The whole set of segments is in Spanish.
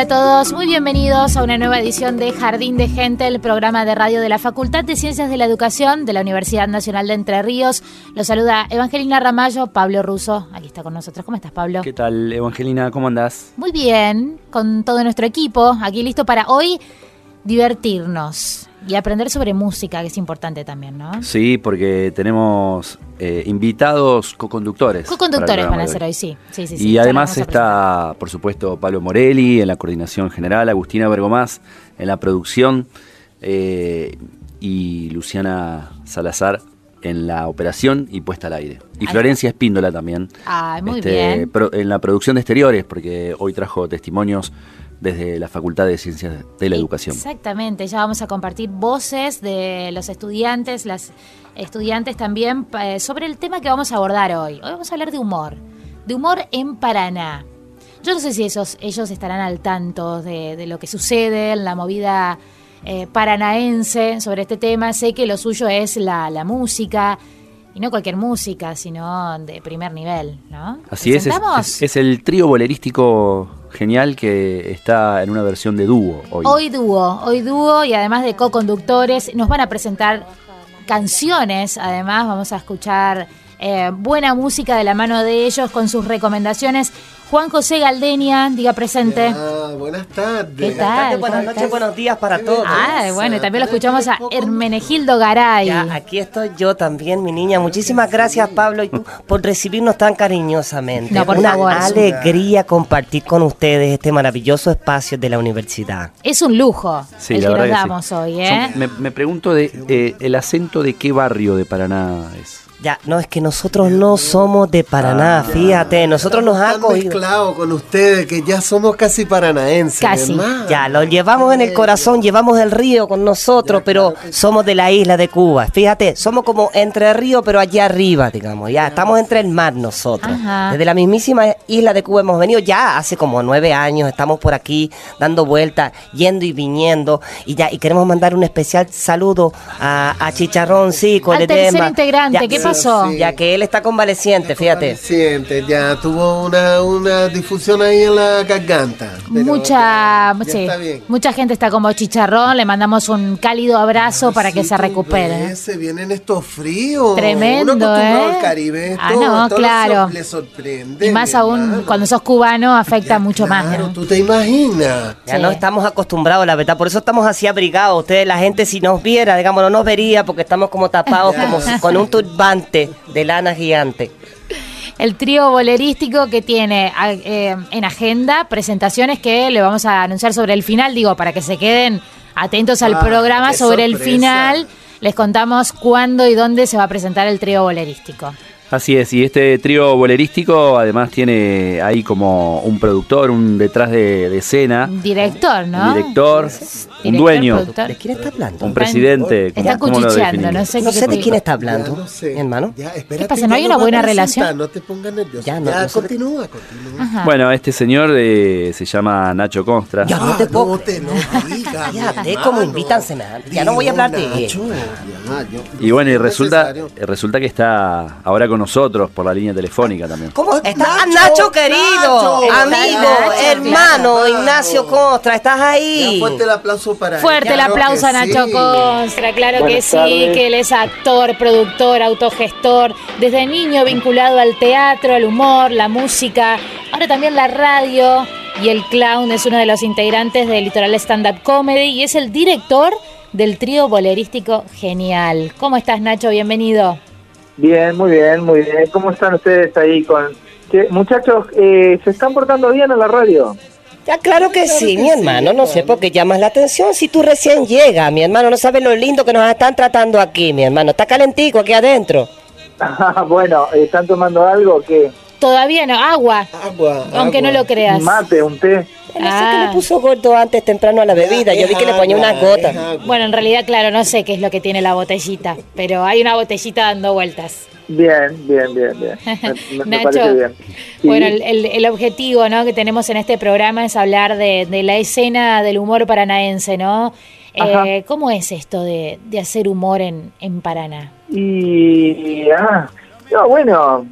Hola a todos, muy bienvenidos a una nueva edición de Jardín de Gente, el programa de radio de la Facultad de Ciencias de la Educación de la Universidad Nacional de Entre Ríos. Los saluda Evangelina Ramallo, Pablo Russo, aquí está con nosotros. ¿Cómo estás, Pablo? ¿Qué tal, Evangelina? ¿Cómo andás? Muy bien, con todo nuestro equipo, aquí listo para hoy divertirnos y aprender sobre música, que es importante también, ¿no? Sí, porque tenemos eh, invitados co-conductores. Co-conductores van a ser hoy, sí. sí, sí, Y además está, por supuesto, Pablo Morelli en la coordinación general, Agustina Bergomás en la producción eh, y Luciana Salazar en la operación y puesta al aire. Y Florencia Espíndola también Ay, muy este, bien. pro- en la producción de exteriores, porque hoy trajo testimonios desde la Facultad de Ciencias de la Educación. Exactamente, ya vamos a compartir voces de los estudiantes, las estudiantes también eh, sobre el tema que vamos a abordar hoy. Hoy vamos a hablar de humor, de humor en Paraná. Yo no sé si esos, ellos estarán al tanto de, de lo que sucede en la movida eh, paranaense sobre este tema. Sé que lo suyo es la, la música, y no cualquier música, sino de primer nivel, ¿no? Así es, es, es el trío bolerístico genial que está en una versión de dúo hoy. Hoy dúo, hoy dúo y además de co-conductores nos van a presentar canciones, además vamos a escuchar eh, buena música de la mano de ellos con sus recomendaciones. Juan José Galdenia, diga presente. Ah, buenas tardes. ¿Qué tal? Buenas ¿Cómo noches, buenos días para todos. Ah, bueno, y también lo escuchamos a Hermenegildo Garay. Ya, aquí estoy yo también, mi niña. Muchísimas gracias, Pablo, y tú, por recibirnos tan cariñosamente. No, por Una favor. alegría compartir con ustedes este maravilloso espacio de la universidad. Es un lujo Sí, el la que nos verdad que sí. damos hoy, Yo ¿eh? me, me pregunto de eh, el acento de qué barrio de Paraná es. Ya, no, es que nosotros no somos de Paraná, fíjate, nosotros nos ha cogido. mezclados con ustedes, que ya somos casi paranaenses. Casi. hermano. Ya, lo llevamos en el corazón, llevamos el río con nosotros, pero somos de la isla de Cuba. Fíjate, somos como entre río, pero allá arriba, digamos. Ya, estamos entre el mar nosotros. Ajá. Desde la mismísima isla de Cuba hemos venido ya hace como nueve años, estamos por aquí dando vueltas, yendo y viniendo. Y ya, y queremos mandar un especial saludo a, a Chicharrón, sí, con Al tercer integrante, ¿qué pasó? Ya que él está convaleciente, fíjate. Siente, ya tuvo una, una difusión ahí en la garganta. Mucha, ya- está mucha gente está como chicharrón. Le mandamos un cálido abrazo para que se recupere. Se vienen estos fríos. Tremendo, Uno ¿eh? al Caribe. Ah, no, esto claro. Le sorprende. Y más aún hermano. cuando sos cubano afecta Ya, mucho más. Claro, ¿no? tú te imaginas. Ya Sí. no estamos acostumbrados, la verdad. Por eso estamos así abrigados. Ustedes, la gente, si nos viera, digamos, no nos vería porque estamos como tapados, como con un turbante de lana gigante. El trío bolerístico que tiene a- eh, en agenda presentaciones que le vamos a anunciar sobre el final, digo, para que se queden atentos al Ah, programa sobre el final. Les contamos cuándo y dónde se va a presentar el trío bolerístico. Así es, y este trío bolerístico además tiene ahí como un productor, un detrás de, de escena, Director, ¿no? un director, un dueño, productor. ¿De quién está hablando? un presidente. Está ¿cómo- cómo lo cuchicheando, no sé No qué sé de qué- quién está Ya, hablando, no sé. hermano. Ya, espérate, pasa? ¿No ya hay una buena relación? No te pongas nervioso. Ya, Ya, no, no sé de- continúa, continúa. Ajá. Bueno, este señor eh, se llama Nacho Constra. Ya no te Ah, puedo no te lo digas, Ya, hermano. cómo invitan. Ya no voy a hablar de él. Ya, Y bueno, y es resulta, eh, resulta que está ahora con nosotros por la línea telefónica también. ¿Cómo estás? Nacho, Nacho, querido, Nacho. amigo, Nacho, hermano, claro. Ignacio Costra, ¿estás Ya, ahí? fuerte el aplauso para. Fuerte el aplauso a Nacho sí. Constra, claro que sí, tardes. que él es actor, productor, autogestor, desde niño vinculado al teatro, al humor, la música, ahora también la radio y el clown es uno de los integrantes del Litoral Stand Up Comedy y es el director del trío bolerístico Genial. ¿Cómo estás Nacho? Bienvenido. Bien, muy bien, muy bien. ¿Cómo están ustedes ahí con... muchachos, eh, ¿se están portando bien en la radio? Ya, claro que sí, que mi sí, hermano, no sé por qué llamas la atención si tú recién llegas, mi hermano, no sabes lo lindo que nos están tratando aquí, mi hermano, está calentico aquí adentro. bueno, ¿están tomando algo? que Todavía no, agua, Agua, aunque agua. no lo creas. Mate, un té. No sé Ah. qué le puso gordo antes temprano a la bebida, yo vi que le ponía unas gotas. Bueno, en realidad, claro, no sé qué es lo que tiene la botellita, pero hay una botellita dando vueltas. Bien, bien, bien, bien. Me, me- Nacho, bien. Sí. Bueno, el, el- objetivo ¿no? que tenemos en este programa es hablar de, de la escena del humor paranaense, ¿no? Eh, ¿Cómo es esto de, de hacer humor en, en Paraná? Y... Ah, no, bueno,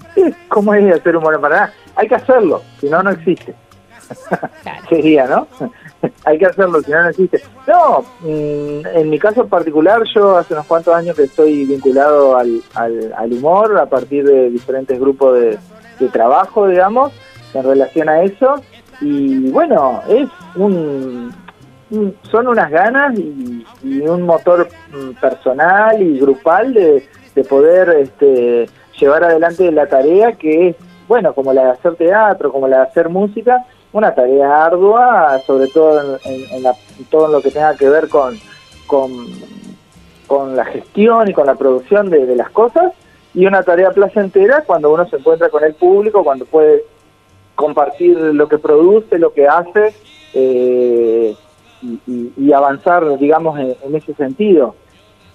¿cómo es hacer humor en Paraná? Hay que hacerlo, si no, no existe. Claro. Sería, ¿no? Hay que hacerlo, si no, no existe. No, mm, en mi caso particular, yo hace unos cuantos años que estoy vinculado al, al, humor a partir de diferentes grupos de, de trabajo, digamos, en relación a eso. Y bueno, es un- son unas ganas y, y un motor mm, personal y grupal de, de poder este, llevar adelante la tarea que es, bueno, como la de hacer teatro, como la de hacer música, una tarea ardua, sobre todo en, la- todo lo que tenga que ver con, con, la gestión y con la producción de, las cosas, y una tarea placentera cuando uno se encuentra con el público, cuando puede compartir lo que produce, lo que hace, eh, y avanzar, digamos, en, en ese sentido.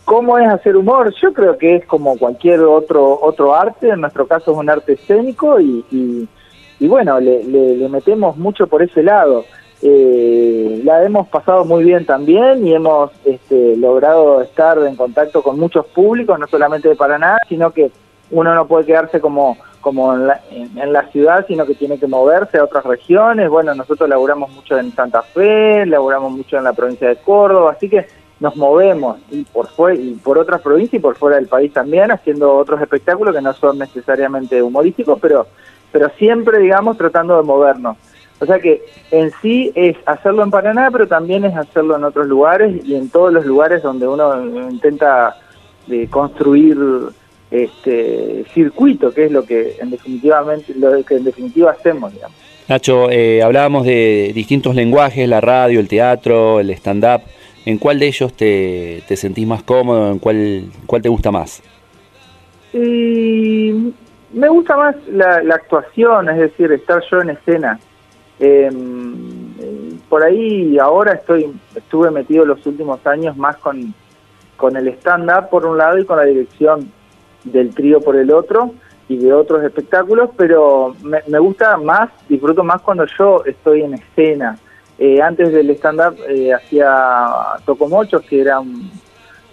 ¿Cómo es hacer humor? Yo creo que es como cualquier otro otro arte, en nuestro caso es un arte escénico y, y- y bueno, le, le- metemos mucho por ese lado. Eh, la hemos pasado muy bien también y hemos este, logrado estar en contacto con muchos públicos, no solamente de Paraná, sino que uno no puede quedarse como, como en, la, en la ciudad, sino que tiene que moverse a otras regiones. Bueno, nosotros laburamos mucho en Santa Fe, laburamos mucho en la provincia de Córdoba, así que nos movemos y por fue y por otras provincias y por fuera del país también haciendo otros espectáculos que no son necesariamente humorísticos pero pero siempre digamos tratando de movernos o sea que en sí es hacerlo en Paraná pero también es hacerlo en otros lugares y en todos los lugares donde uno intenta eh, construir este circuito que es lo que en definitivamente lo que en definitiva hacemos digamos Nacho, eh, hablábamos de distintos lenguajes, la radio, el teatro, el stand-up. ¿En cuál de ellos te, te sentís más cómodo? ¿En cuál, cuál te gusta más? Y me gusta más la, actuación, es decir, estar yo en escena. Eh, por ahí ahora estoy estuve metido los últimos años más con, con el stand-up por un lado y con la dirección del trío por el otro y de otros espectáculos, pero me, me gusta más, disfruto más cuando yo estoy en escena. Eh, antes del stand-up eh, hacía Tocomochos, que era un,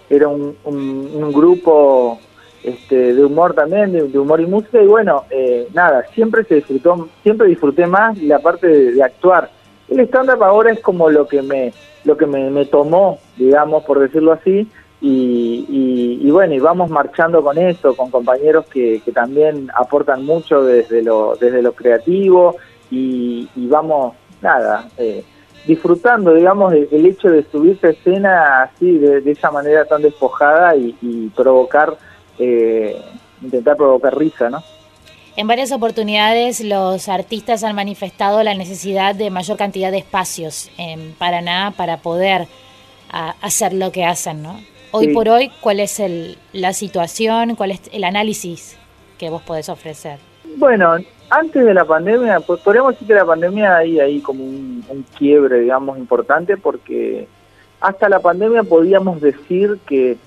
era un, un- grupo este, de humor también, de, de humor y música, y bueno, eh, nada, siempre se disfrutó, siempre disfruté más la parte de, de actuar. El stand-up ahora es como lo que me, lo que me, me tomó, digamos, por decirlo así, y, y- y bueno, y vamos marchando con eso, con compañeros que, que también aportan mucho desde lo, desde lo creativo, y, y vamos, nada, eh, disfrutando, digamos, el hecho de subirse a escena así, de, de esa manera tan despojada y, y provocar, eh, intentar provocar risa, ¿no? En varias oportunidades los artistas han manifestado la necesidad de mayor cantidad de espacios en Paraná para poder a- hacer lo que hacen, ¿no? Hoy Sí. por hoy, ¿cuál es el- la situación? ¿Cuál es el análisis que vos podés ofrecer? Bueno, antes de la pandemia, pues podríamos decir que la pandemia hay ahí como un, quiebre, digamos, importante porque hasta la pandemia podíamos decir que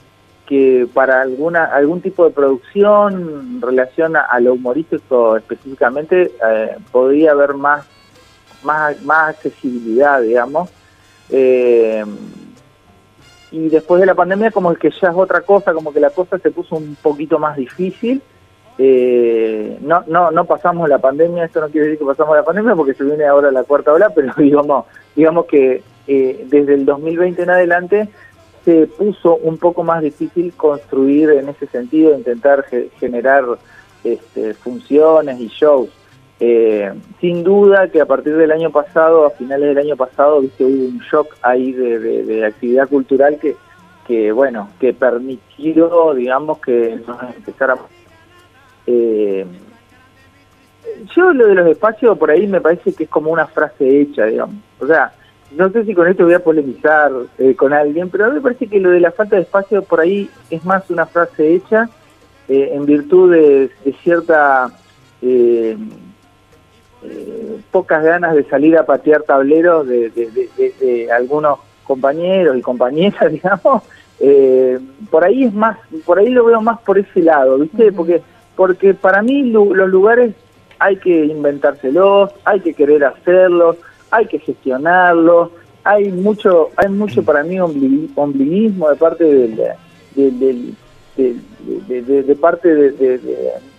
que para alguna algún tipo de producción en relación a, lo humorístico específicamente eh, podría haber más más más accesibilidad digamos. Eh, y después de la pandemia como que ya es otra cosa como que la cosa se puso un poquito más difícil eh, no no no pasamos la pandemia esto no quiere decir que pasamos la pandemia porque se viene ahora la cuarta ola pero digamos digamos que eh, desde el 2020 en adelante se puso un poco más difícil construir en ese sentido, intentar ge- generar este, funciones y shows. Eh, sin duda que a partir del año pasado, a finales del año pasado, viste, hubo un shock ahí de, de- de actividad cultural que, que, bueno, que permitió, digamos, que nos empezáramos... Eh, yo lo de los espacios por ahí me parece que es como una frase hecha, digamos. O sea, no sé si con esto voy a polemizar eh, con alguien, pero a mí me parece que lo de la falta de espacio por ahí es más una frase hecha eh, en virtud de, de cierta eh, eh, pocas ganas de salir a patear tableros de, de- algunos compañeros y compañeras, digamos. Eh, por ahí es más, por ahí lo veo más por ese lado, ¿viste? Porque porque para mí los lugares hay que inventárselos, hay que querer hacerlos, hay que gestionarlos, hay mucho, hay mucho para mí ombli- ombliguismo de parte del, del- del- de, de- parte de- de-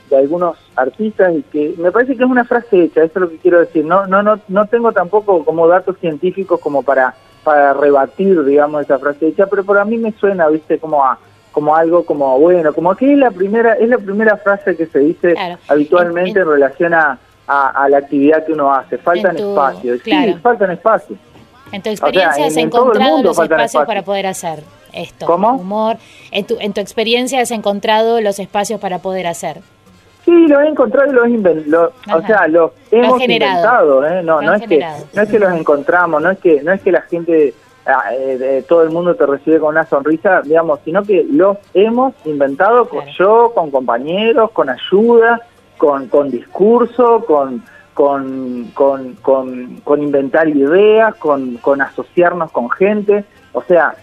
de algunos artistas y que me parece que es una frase hecha, eso es lo que quiero decir. No, no, no, no tengo tampoco como datos científicos como para para rebatir, digamos, esa frase hecha, pero para mí me suena, viste, como a como algo como bueno, como que es la primera es la primera frase que se dice Claro. habitualmente en, relación a, a, a la actividad que uno hace. Faltan tu- espacios, claro. sí, faltan espacios. En tu experiencia en- has encontrado los espacios para poder hacer esto. ¿Cómo? Humor. En tu, en tu experiencia has encontrado los espacios para poder hacer. Sí, lo he encontrado y los inventado, o sea, los Lo hemos generado. inventado, ¿eh? No, Lo no es que no es que los encontramos, no es que no es que la gente todo el mundo te recibe con una sonrisa, digamos, sino que los hemos inventado con yo, con compañeros, con ayuda, con con discurso, con con, con, con, con inventar ideas, con, con asociarnos con gente, o sea,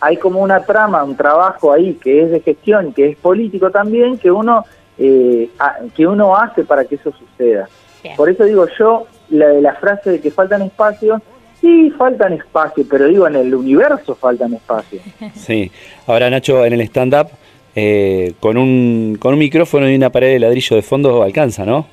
hay como una trama, un trabajo ahí que es de gestión, que es político también, que uno eh, que uno hace para que eso suceda. Bien. Por eso digo yo, la de la frase de que faltan espacios, sí, faltan espacios, pero digo, en el universo faltan espacios. Sí. Ahora, Nacho, en el stand-up, eh, con, un, con un micrófono y una pared de ladrillo de fondo alcanza, ¿no?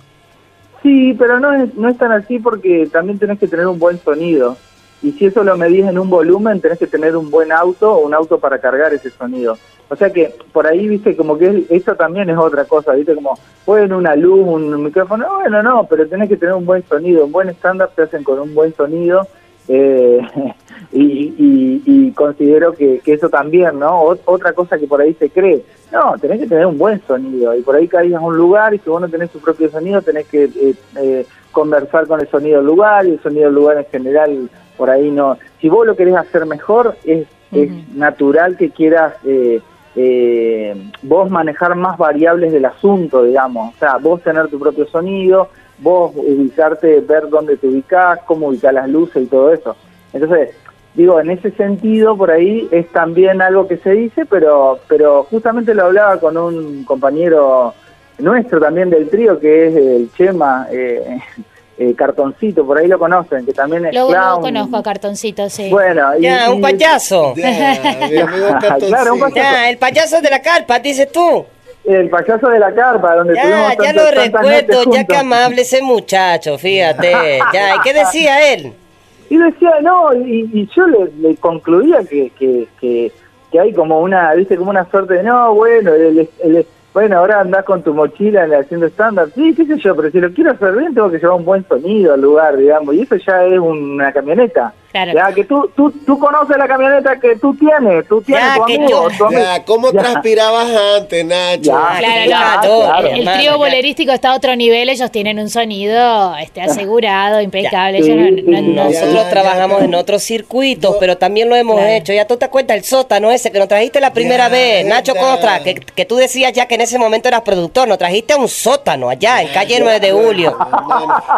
Sí, pero no es, no es tan así porque también tenés que tener un buen sonido. Y si eso lo medís en un volumen, tenés que tener un buen auto o un auto para cargar ese sonido. O sea que por ahí, viste, como que es- eso también es otra cosa, viste, como, bueno, una luz, un micrófono, bueno, no, pero tenés que tener un buen sonido, un buen stand-up se hacen con un buen sonido, eh, y, y- y considero que, que eso también, ¿no? Ot- otra cosa que por ahí se cree, no, tenés que tener un buen sonido, y por ahí caes a un lugar y si vos no tenés tu propio sonido, tenés que eh, eh, conversar con el sonido del lugar, y el sonido del lugar en general, por ahí no. Si vos lo querés hacer mejor, es, es natural que quieras eh, eh, vos manejar más variables del asunto, digamos. O sea, vos tener tu propio sonido, vos ubicarte, ver dónde te ubicás, cómo ubicar las luces y todo eso. Entonces, digo, en ese sentido, por ahí es también algo que se dice, pero, pero justamente lo hablaba con un compañero nuestro también del trío, que es el Chema eh, eh, Cartoncito, por ahí lo conocen, que también es Luego clown. conozco a Cartoncito, sí. Bueno, y- Ya, y- un payaso. Ya, Claro, un Cartoncito. Ya, el payaso de la carpa, dices tú. El payaso de la carpa, donde Ya, tuvimos ya lo recuerdo, ya que amable ese muchacho, fíjate. Ya, ¿y qué decía él? Y decía, no, y, y yo le, le concluía que, que, que, que hay como una, viste, como una suerte de, no, bueno, el, el- bueno, ahora andás con tu mochila haciendo estándar, sí, qué sé yo, pero si lo quiero hacer bien tengo que llevar un buen sonido al lugar, digamos, y eso ya es una camioneta. Claro. Ya, que tú, tú, tú conoces la camioneta que tú tienes, tú tienes Ya, tu que amigo, yo- tu amigo. Ya, ¿cómo Ya. transpirabas antes, Nacho? Ya. Claro, Ya, no, claro. el, trío bolerístico está a otro nivel, ellos tienen un sonido este, asegurado, impecable. Sí, ellos no- sí, no- Nosotros trabajamos en otros circuitos, Yo- pero también lo hemos Claro. hecho. Ya tú te cuentas el sótano ese que nos trajiste la primera Ya, vez, Nacho ya. Costra, que, que tú decías ya que en ese momento eras productor, nos trajiste a un sótano allá, en calle 9 de julio.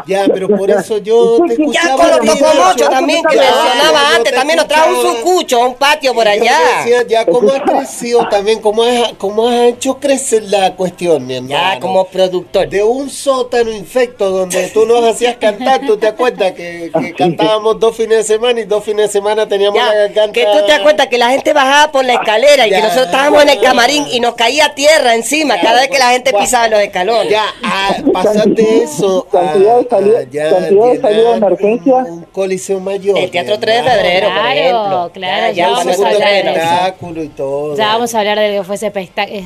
Ya, pero por eso yo te sí, Ya escuchaba. con los también, que mencionaba yo antes, te también nos trajo un sucucho, un patio por allá. decía, ya cómo has crecido también, cómo has, cómo has hecho crecer la cuestión, mi hermano. Ya como productor. De un sótano infecto donde tú nos hacías cantar, ¿tú te acuerdas que, que cantábamos dos fines de semana y dos fines de semana teníamos Ya, la garganta? que tú te acuerdas que la gente bajaba por la escalera y que nosotros estábamos en el camarín y nos caía tierra encima cada vez que la gente Guau. pisaba los escalones. Ya, a pasar de eso Cantidad de salida- a ya cantidad de salida de llenar emergencia. Un, un coliseo mayor. El Teatro mi 3 de febrero, por Claro, ejemplo. claro, ya, ya vamos a hablar de espectáculo y todo. Ya vamos a hablar de lo que fue ese,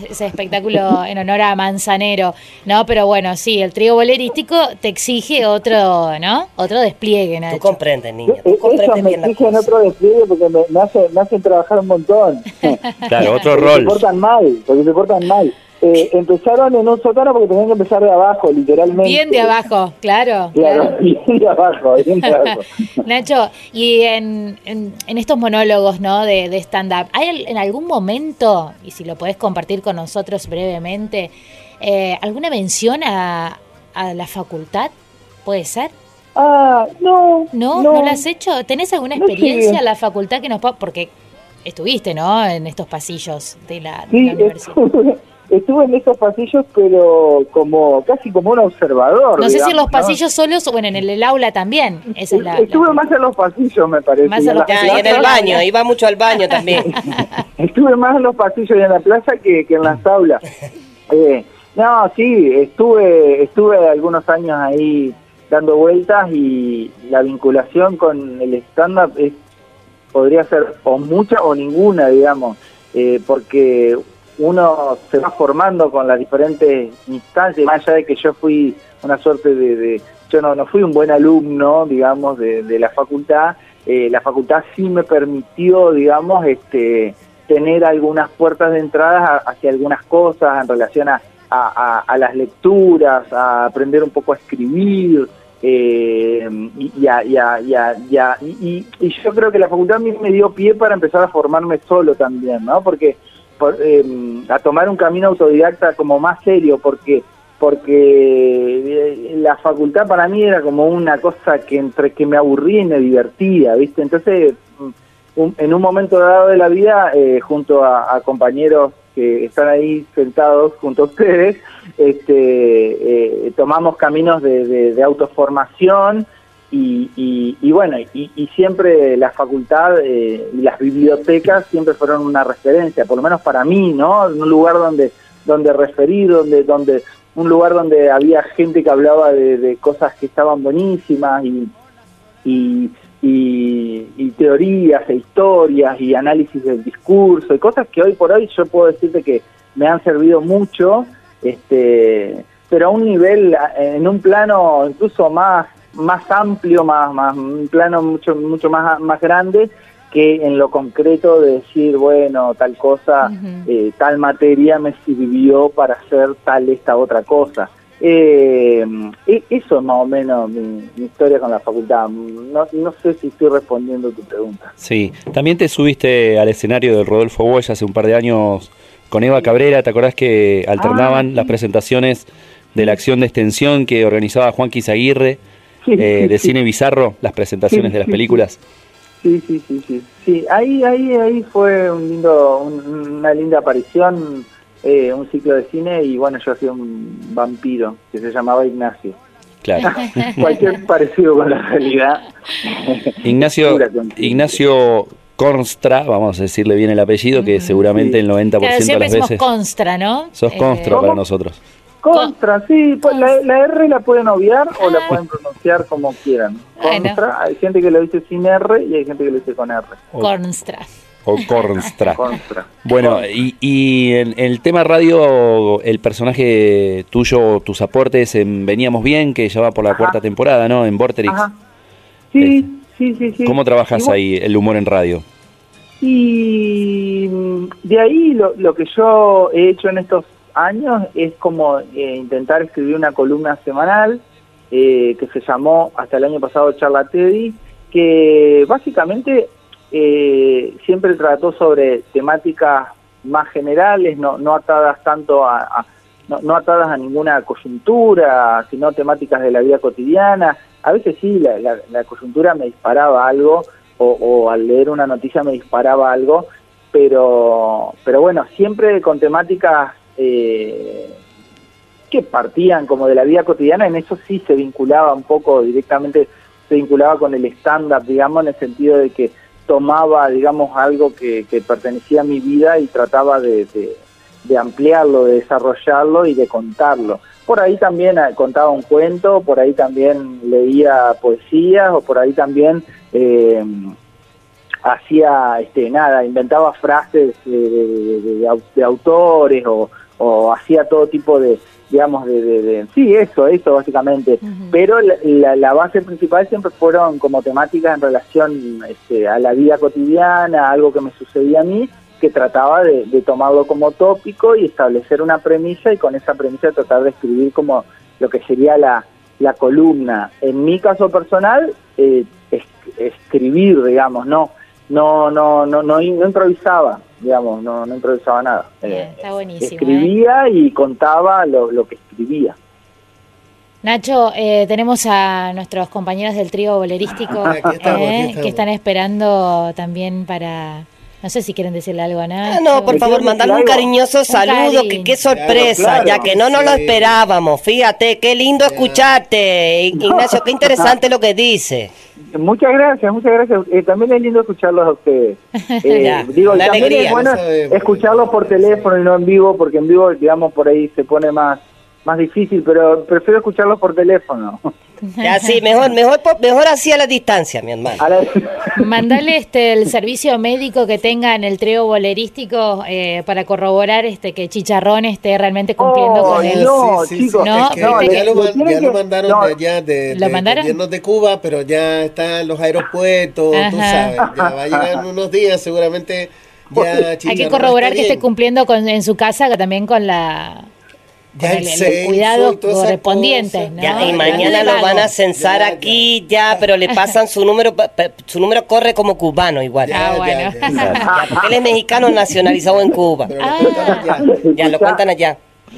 ese espectáculo en honor a Manzanero, ¿no? Pero bueno, sí, el trío bolerístico te exige otro, ¿no? Otro despliegue, Tú Nacho. comprendes, niño. Tú Ellos comprendes me bien la exigen otro despliegue porque me, me hacen, me hacen trabajar un montón. Claro, otro Porque rol. se portan mal, porque se portan mal. Eh, empezaron en un sótano porque tenían que empezar de abajo, literalmente. Bien de abajo, claro. Claro, bien de abajo, bien de abajo. Nacho, y en, en, en estos monólogos, ¿no? De, de stand-up, ¿hay en algún momento, y si lo podés compartir con nosotros brevemente, eh, alguna mención a, a la facultad? ¿Puede ser? Ah, no. ¿No? ¿No, la has hecho? ¿Tenés alguna No experiencia en la facultad que nos pueda...? Porque estuviste, ¿no? En estos pasillos de la, de Sí, la universidad. Estuve, en esos pasillos, pero como casi como un observador. No sé si en los ¿no? pasillos solos o bueno, en el, el aula también. Esa es la, Estuve la- más en los pasillos, me parece. Más en en los y en el baño, iba mucho al baño también. Estuve más en los pasillos y en la plaza que, que en las aulas. Eh, no, sí, estuve, estuve algunos años ahí dando vueltas y la vinculación con el stand-up es, podría ser o mucha o ninguna, digamos, eh, porque uno se va formando con las diferentes instancias, más allá de que yo fui una suerte de... de- yo no, no fui un buen alumno, digamos, de, la facultad, eh, la facultad sí me permitió, digamos, este tener algunas puertas de entrada hacia algunas cosas en relación a, a- las lecturas, a aprender un poco a escribir, eh, y- y- y yo creo que la facultad a mí me dio pie para empezar a formarme solo también, ¿no? Porque por- eh, a tomar un camino autodidacta como más serio, porque porque eh, la facultad para mí era como una cosa que entre que me aburría y me divertía, ¿viste? Entonces, mm, en un momento dado de la vida, eh, junto a, compañeros que están ahí sentados junto a ustedes, este, eh, tomamos caminos de autoformación y, y- bueno, y, y siempre la facultad eh, y las bibliotecas siempre fueron una referencia, por lo menos para mí, ¿no? Un lugar donde, donde referir, donde, donde, un lugar donde había gente que hablaba de, de cosas que estaban buenísimas y, y, teorías e historias y análisis del discurso y cosas que hoy por hoy yo puedo decirte que me han servido mucho, este, pero a un nivel, en un plano incluso más más amplio, más, más un plano mucho mucho más más grande que en lo concreto de decir bueno tal cosa eh, tal materia me sirvió para hacer tal esta otra cosa. Eh, e- eso es más o menos mi, mi historia con la facultad. No, no sé si estoy respondiendo tu pregunta. Sí, también te subiste al escenario del Rodolfo Boy hace un par de años con Eva Cabrera, ¿te acordás que alternaban Ah, sí. las presentaciones de la acción de extensión que organizaba Juan Quizaguirre Sí, eh, sí, de sí. Cine Bizarro, las presentaciones Sí, de las sí, películas? Sí, sí, sí, sí. Sí, ahí, ahí, ahí fue un lindo, un- una linda aparición, eh, un ciclo de cine y bueno, yo hacía un vampiro que se llamaba Ignacio. Claro. Cualquier parecido con la realidad. Ignacio. Ignacio Constra, vamos a decirle bien el apellido, que seguramente el 90% Claro, de las veces constra, ¿no? sos Eh, Constra para ¿Cómo? nosotros. Contra, sí, pues la, la R la pueden obviar o la pueden pronunciar como quieran. Bueno. Contra, hay gente que lo dice sin R y hay gente que lo dice con R. Constra. O. Contra. Bueno, y, y en el tema radio, el personaje tuyo, tus aportes en Veníamos Bien, que ya va por la Ajá. cuarta temporada, ¿no? En Vorterix. Ajá. Sí, sí, sí, sí. ¿Cómo trabajas bueno, ahí el humor en radio? Y mm, de ahí lo, lo que yo he hecho en estos años es como eh, intentar escribir una columna semanal eh, que se llamó hasta el año pasado Charla Teddy, que básicamente eh, siempre trató sobre temáticas más generales, no, no atadas tanto a, no, no atadas a ninguna coyuntura, sino temáticas de la vida cotidiana. A veces sí, la coyuntura me disparaba algo, o, o al leer una noticia me disparaba algo, pero, pero bueno, siempre con temáticas eh, que partían como de la vida cotidiana, en eso sí se vinculaba un poco directamente, se vinculaba con el stand-up, digamos, en el sentido de que tomaba, digamos, algo que, pertenecía a mi vida y trataba de, ampliarlo, de desarrollarlo y de contarlo. Por ahí también eh, contaba un cuento, por ahí también leía poesías o por ahí también eh, hacía, este, nada, inventaba frases au- de autores o, o hacía todo tipo de, digamos, de, de- de- sí, eso, eso básicamente. Pero la, la- la base principal siempre fueron como temáticas en relación este, a la vida cotidiana, a algo que me sucedía a mí, que trataba de, de tomarlo como tópico y establecer una premisa y con esa premisa tratar de escribir como lo que sería la, la columna. En mi caso personal, eh, es- escribir, digamos, no, no, no, no, no, no improvisaba, digamos, no, no improvisaba nada. Bien, Eh, está buenísimo. ¿eh? escribía y contaba lo, lo que escribía. Nacho, eh, tenemos a nuestros compañeros del trío bolerístico eh, estamos. que están esperando también para... No sé si quieren decirle algo a Nacho. Ah, no, por ¿Me favor, mandarle un cariñoso Un saludo, que qué sorpresa, Claro, ya que no nos lo esperábamos. Fíjate, qué lindo escucharte, Ignacio, qué interesante lo que dice. Muchas gracias, muchas gracias. Eh, también es lindo escucharlos a ustedes. Eh, Ya, digo, también alegría. es bueno escucharlos por teléfono y no en vivo, porque en vivo, digamos, por ahí se pone más más difícil, pero prefiero escucharlos por teléfono. Ya, sí, mejor, mejor, po- mejor así a la distancia, mi hermano. La- Mandale este el servicio médico que tenga en el trío bolerístico eh, para corroborar este que Chicharrón esté realmente cumpliendo Oh, con el... no, chicos, No, es que no, ya, lo, man- ya mandaron no. de allá, de, ¿Lo de mandaron? gobiernos de Cuba, pero ya está en los aeropuertos, tú Ajá. sabes. Ya va a llegar en unos días, seguramente ya Hay que corroborar que esté cumpliendo con, en su casa que también con la Ya el el, el censo cuidado correspondiente. Ya, y mañana lo van a censar Ya, aquí, ya, pero le pasan su número, su número corre como cubano igual. Ah, Ya, bueno. ya, ya. Ya, porque él es mexicano nacionalizado en Cuba. Pero lo cuentan allá. Ya lo cuentan allá.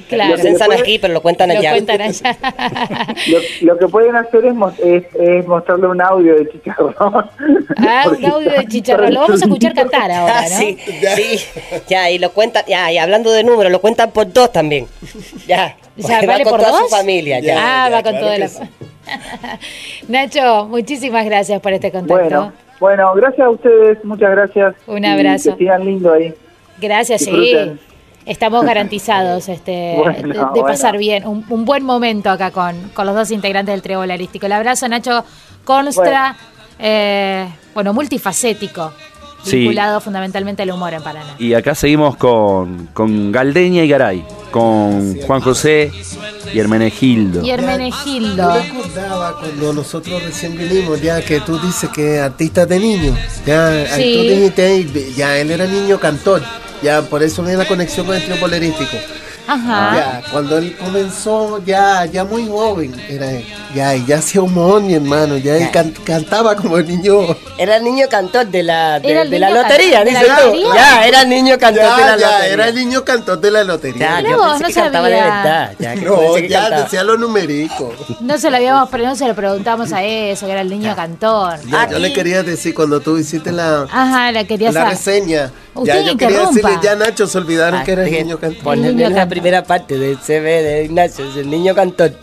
Claro. Lo censan aquí, pero lo cuentan Lo allá. cuentan allá. lo, lo que pueden hacer es, mos- es, es mostrarle un audio de chicharrón. Ah, un audio de chicharrón. Lo vamos a escuchar cantar ahora, Ah, ¿no? sí, sí, ya, y lo cuentan, ya, y hablando de números, lo cuentan por dos también. Ya, Ya, va ¿vale con por toda dos? su familia, ya. ah, ya, va con claro el... sí. Nacho, muchísimas gracias por este contacto. Bueno, bueno, gracias a ustedes, muchas gracias. Un Y abrazo. que sigan lindo ahí. Gracias, sí. Estamos garantizados este, Bueno, de, de bueno. pasar bien, un, un buen momento acá con, con los dos integrantes del trío bolarístico. El abrazo, Nacho Constra, eh, bueno, multifacético, Sí. vinculado fundamentalmente al humor en Paraná. Y acá seguimos con, con Galdeña y Garay, con Juan José y Hermenegildo. Y Yo Hermenegildo. recordaba cuando nosotros recién vinimos, ya que tú dices que artista de niño, ya Sí. tú dijiste, "Ey, ya él era niño cantor, ya por eso viene la conexión con el trío polerístico. Ajá. Ya, cuando él comenzó, ya, ya muy joven, era él. Ya, ya hacía humor, mi hermano, ya él can- cantaba como el niño. Era el niño cantor de la, de, de la lotería, dices tú. lotería. Ya, era el niño cantor Ya, de la ya, lotería. era el niño cantor de la lotería. Ya, yo vos, pensé no que cantaba de sabía. verdad. Ya, que no, ya cantaba. decía los numericos. No se lo habíamos, pero no se lo preguntamos a eso, que era el niño cantor. Ya, yo le quería decir cuando tú hiciste la, Ajá, la quería la reseña. Usted ya, yo quería decirle, ya Nacho, se olvidaron Ah, que era el niño cantor. Niño la primera parte del CV de Ignacio, es el niño cantor.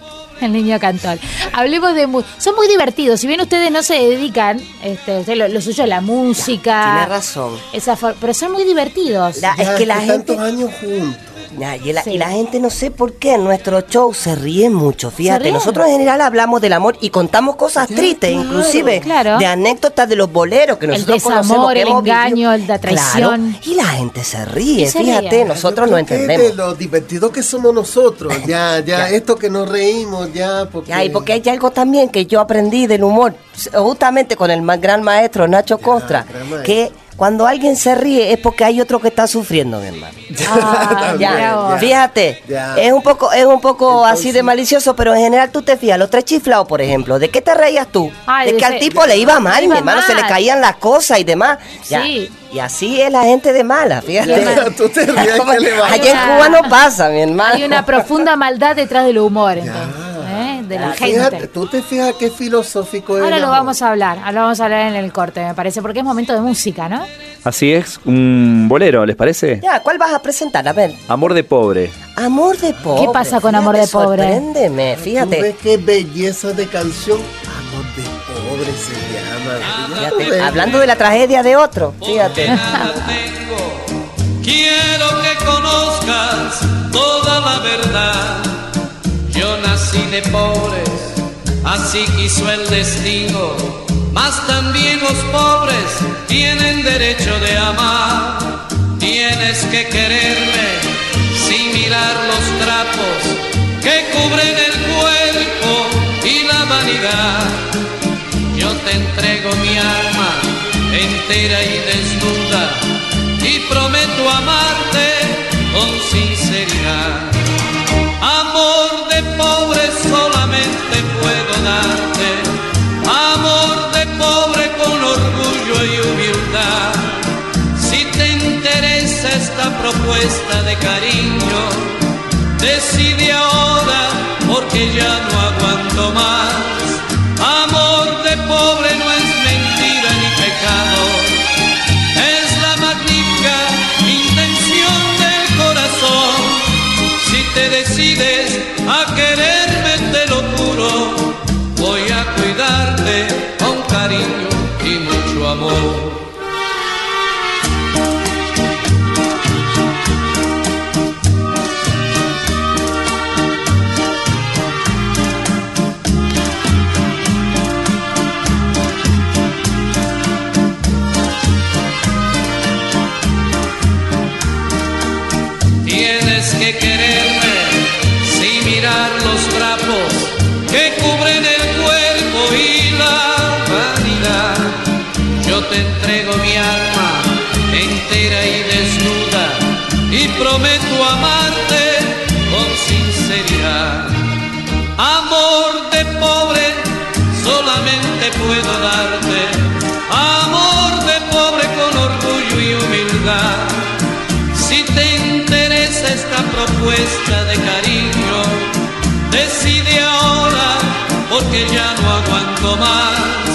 El niño cantor. Hablemos de... Son muy divertidos. Si bien ustedes no se dedican, este, lo, lo suyo es la música. Tiene razón. Esa pero son muy divertidos. La- es que la gente... tantos años juntos. Ya, y, la, Sí. y la gente no sé por qué en nuestro show se ríe mucho, fíjate. ríen? Nosotros en general hablamos del amor y contamos cosas Ya, tristes, claro. inclusive Claro. de anécdotas de los boleros que El nosotros desamor, conocemos, que el hemos engaño, la traición. Claro, y la gente se ríe, se fíjate, ríe. nosotros no entendemos. de lo divertido que somos nosotros. Ya, ya, Ya. esto que nos reímos, ya, porque. Ya, y porque hay algo también que yo aprendí del humor, justamente con el gran maestro Nacho Costra, que cuando alguien se ríe es porque hay otro que está sufriendo, mi hermano. Ah, Ya, fíjate, Ya. es un poco, es un poco Entonces- así de malicioso, pero en general tú te fías, los tres chiflados, por ejemplo, ¿de qué te reías tú? Ay, de de que al tipo le iba mal, iba mi hermano, se le caían las cosas y demás. Ya, Sí. Y así es la gente de mala, fíjate. Ya, tú te ríes que le va. Allá en Cuba no pasa, mi hermano. Hay una profunda maldad detrás del humor, entonces. ¿Eh? de la Fíjate, gente. tú te fijas qué filosófico es. Ahora lo amor. vamos a hablar, ahora lo vamos a hablar en el corte, me parece, porque es momento de música, ¿no? Así es, un bolero, ¿les parece? Ya, ¿cuál vas a presentar? A ver. Amor de pobre. Amor de pobre. ¿Qué pasa con Fíjate, Amor de pobre? Sorpréndeme, ¿Tú fíjate. ves qué belleza de canción? Amor de pobre se llama. Fíjate, Tú. Hablando de la tragedia de otro, fíjate. nada tengo. Quiero que conozcas toda la verdad. Yo nací de pobres, así quiso el destino. Mas también los pobres tienen derecho de amar. Tienes que quererme sin mirar los trapos que cubren el cuerpo y la vanidad. Yo te entrego mi alma entera y desnuda y prometo amarte con sinceridad. Amor de cariño, decide ahora porque ya no aguanto más. Mi alma entera y desnuda y prometo amarte con sinceridad. Amor de pobre solamente puedo darte. Amor de pobre con orgullo y humildad. Si te interesa esta propuesta de cariño, decide ahora porque ya no aguanto más.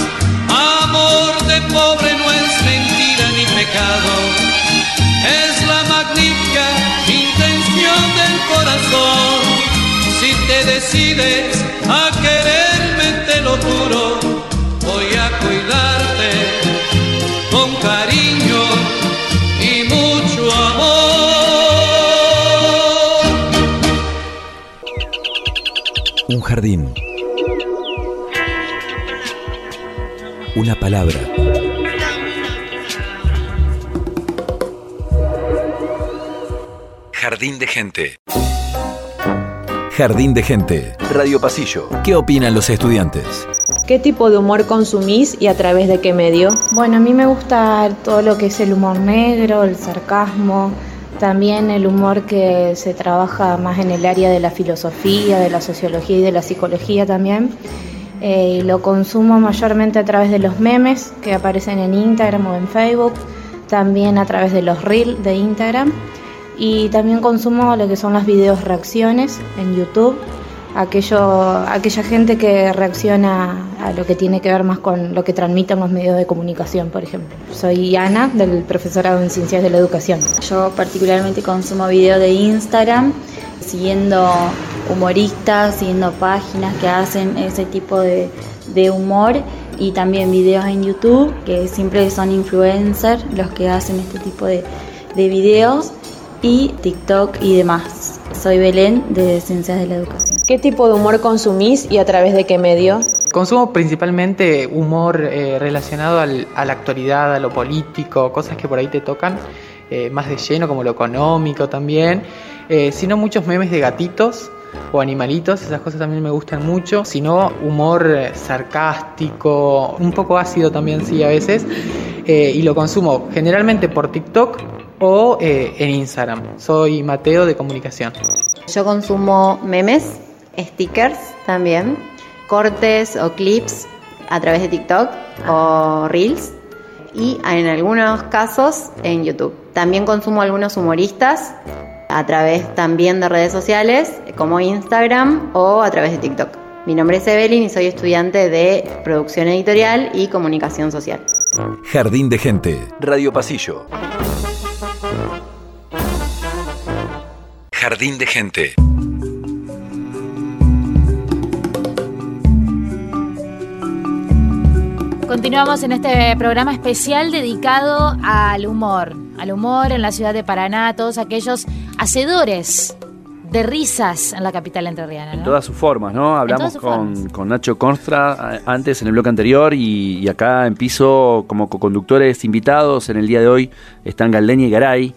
Es la magnífica intención del corazón. Si te decides a quererme, te lo juro, voy a cuidarte con cariño y mucho amor. Un jardín. Una palabra. Jardín de gente. Jardín de gente. Radio Pasillo. ¿Qué opinan los estudiantes? ¿Qué tipo de humor consumís y a través de qué medio? Bueno, a mí me gusta todo lo que es el humor negro, el sarcasmo, también el humor que se trabaja más en el área de la filosofía, de la sociología y de la psicología también. Eh, y lo consumo mayormente a través de los memes que aparecen en Instagram o en Facebook, también a través de los reels de Instagram y también consumo lo que son las videos reacciones en YouTube, aquello, aquella gente que reacciona a lo que tiene que ver más con lo que transmiten los medios de comunicación, por ejemplo. Soy Ana, del profesorado en Ciencias de la Educación. Yo particularmente consumo videos de Instagram, siguiendo humoristas, siguiendo páginas que hacen ese tipo de, de humor y también videos en YouTube, que siempre son influencers los que hacen este tipo de, de videos, y TikTok y demás. Soy Belén de Ciencias de la Educación. ¿Qué tipo de humor consumís y a través de qué medio? Consumo principalmente humor eh, relacionado al- a la actualidad, a lo político, cosas que por ahí te tocan eh, más de lleno, como lo económico también. Eh, sino muchos memes de gatitos o animalitos, esas cosas también me gustan mucho. Sino humor eh, sarcástico, un poco ácido también, sí, a veces. Eh, y lo consumo generalmente por TikTok o eh, en Instagram. Soy Mateo de Comunicación. Yo consumo memes, stickers también, cortes o clips a través de TikTok o Reels y en algunos casos en YouTube. También consumo algunos humoristas a través también de redes sociales como Instagram o a través de TikTok. Mi nombre es Evelyn y soy estudiante de producción editorial y comunicación social. Jardín de Gente. Radio Pasillo. Jardín de Gente. Continuamos en este programa especial dedicado al humor, al humor en la ciudad de Paraná, a todos aquellos hacedores de risas en la capital entrerriana. En ¿no? todas sus formas, ¿no? Hablamos con, con Nacho Constra eh, antes en el bloque anterior y, y acá en piso como co-conductores invitados en el día de hoy están Galdeña y Garay,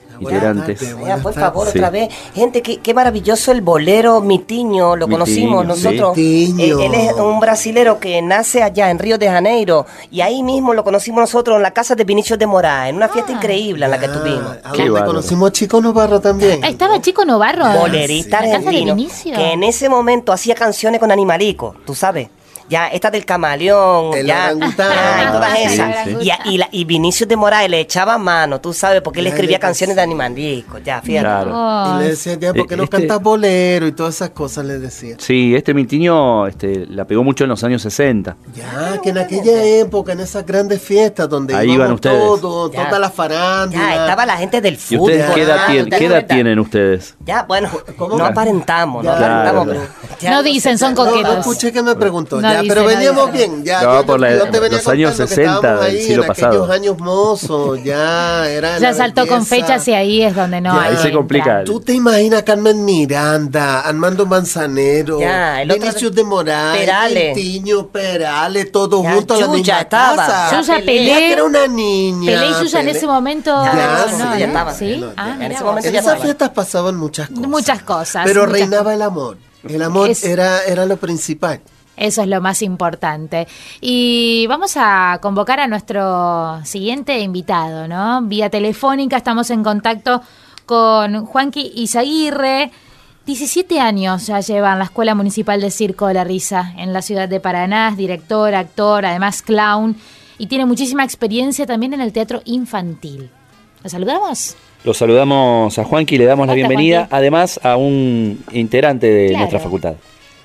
por favor, Sí. otra vez. Gente, qué, qué maravilloso el bolero Mitiño, lo Mitiño, conocimos nosotros. sí. Eh, él es un brasilero que nace allá en Río de Janeiro y ahí mismo lo conocimos nosotros en la casa de Vinicius de Moraes, en una fiesta increíble en la que tuvimos. Ah, conocimos a Chico Novarro también. Ah, Estaba Chico Novarro. Bolerista en la casa de argentino Vinicio. que en ese momento hacía canciones con animalico, tú sabes. Ya, esta del camaleón, El ya, orangután. ya, y todas esas. sí. Y, y, la- y Vinicius de Moraes le echaba mano, tú sabes, porque él Ya, escribía canciones de sí. animalico, ya, fíjate. Claro. Oh. Y le decía, ya, ¿por qué no Eh, este- cantas bolero? Y todas esas cosas le decía. Sí, este Mitiño este, la pegó mucho en los años 60. Ya, que en aquella época, en esas grandes fiestas donde Ahí iban ustedes. todos, Ya. toda la farándula. Ya, estaba la gente del ¿Y fútbol. ustedes qué edad, tienen, ustedes? Ya, bueno, ¿Cómo? no aparentamos, no aparentamos, Claro, pero... ya No dicen, son No, no coquetos. escuché que me preguntó. No ya, pero veníamos bien. Ya, No, yo, por la- yo te venía los años contando que 60 estábamos del ahí siglo en pasado. aquellos años mozos, ya era Ya saltó con fechas y ahí es donde no Ya. hay Ahí se complica. ¿Tú te imaginas a Carmen Miranda, Armando Manzanero, Ya, el otro- Vinicius de Moraes, Perales. Tiño, Perales, todos Ya, juntos a la Yuya misma estaba. casa. Pelé. que era una niña. Pelé y Yuya en ese momento. Ya, no, sí, no, ya estaba. ¿Sí? Ah. En ese momento ya esas fiestas pasaban muchas cosas. Muchas cosas. Pero reinaba el amor. El amor Es- era, era lo principal. Eso es lo más importante. Y vamos a convocar a nuestro siguiente invitado, ¿no? Vía telefónica estamos en contacto con Juanqui Izaguirre. 17 años ya lleva en la Escuela Municipal de Circo de la Risa en la ciudad de Paraná, es director, actor, además clown y tiene muchísima experiencia también en el teatro infantil. ¿Lo saludamos? Los saludamos a Juanqui y le damos la bienvenida, Juanqui. además a un integrante de Claro. nuestra facultad.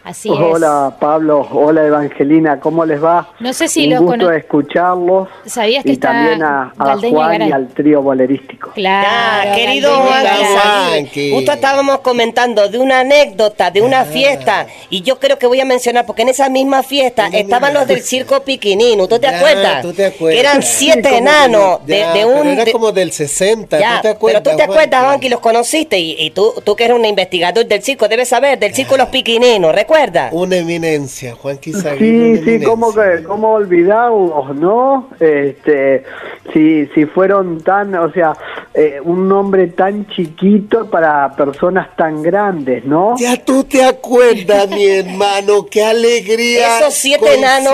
Así Hola Pablo, hola Evangelina, ¿cómo les va? No sé si Un los gusto cono- escucharlos ¿Sabías que y está también a, a Galdeña y Juan y al trío bolerístico. Claro, Ya, querido Galdeña Juan justo estábamos comentando de una anécdota, de una fiesta, y yo creo que voy a mencionar, porque en esa misma fiesta estaban mira. los del circo Piquinín, ¿tú te Ya, acuerdas? tú te acuerdas. Que eran siete Sí, enanos de- ya, un... Era de- como del 60, Ya, ¿tú te acuerdas? pero tú te acuerdas, Juanqui? Juanqui, los conociste, y, y tú, tú que eres un investigador del circo, debes saber, del circo Los Piquininos, ¿recuerdas? Una eminencia, Juanqui Izaguirre, Sí, una sí, cómo, que- cómo olvidarlos, ¿no? Este, si, si fueron tan, o sea, eh, un nombre tan chiquito para personas tan grandes, ¿no? Ya tú te acuerdas, mi hermano, qué alegría Esos siete enanos.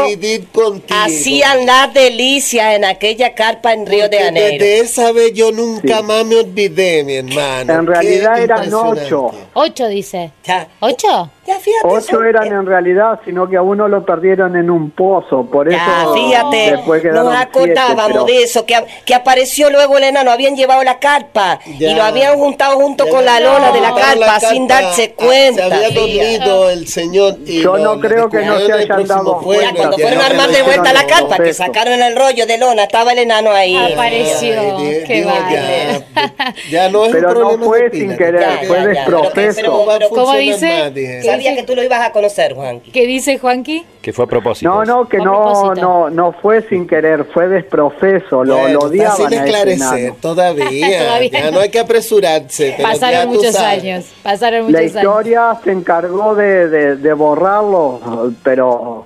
Hacían las delicias en aquella carpa en Río de Janeiro. Desde esa vez yo nunca más me olvidé, mi hermano. En Qué realidad eran ocho. Ocho, dice. Ya. ¿Ocho? Ya, fíjate. Ocho son- eran en realidad, sino que a uno lo perdieron en un pozo, por eso fíjate, después quedaron nos siete, acordábamos pero- de eso, que, que apareció luego el enano, habían llevado la carpa Ya. y lo habían juntado junto Ya con la lona de la carpa, sin darse cuenta. Se había dormido el señor. y Yo no creo que no se hayan dado Ya, cuando ya, fueron a armar de vuelta la carpa, que sacaron el rollo de lona, estaba el enano ahí. Apareció. Ay, Qué digo, vale. ya, ya no es Pero un no fue sin querer, fue ya, de ya. profeso. Pero no va a ¿Cómo dice? Sabía que tú lo ibas a conocer, Juan. ¿Qué dice Juanqui? Que fue a propósito. No, no, que no, propósito. no, no fue sin querer, fue desprofeso, lo, Bueno, lo odiaban sin esclarecer todavía. Todavía Ya no. no hay que apresurarse. Pasaron muchos sabes. años. Pasaron La muchos años. historia se encargó de, de, de borrarlo, pero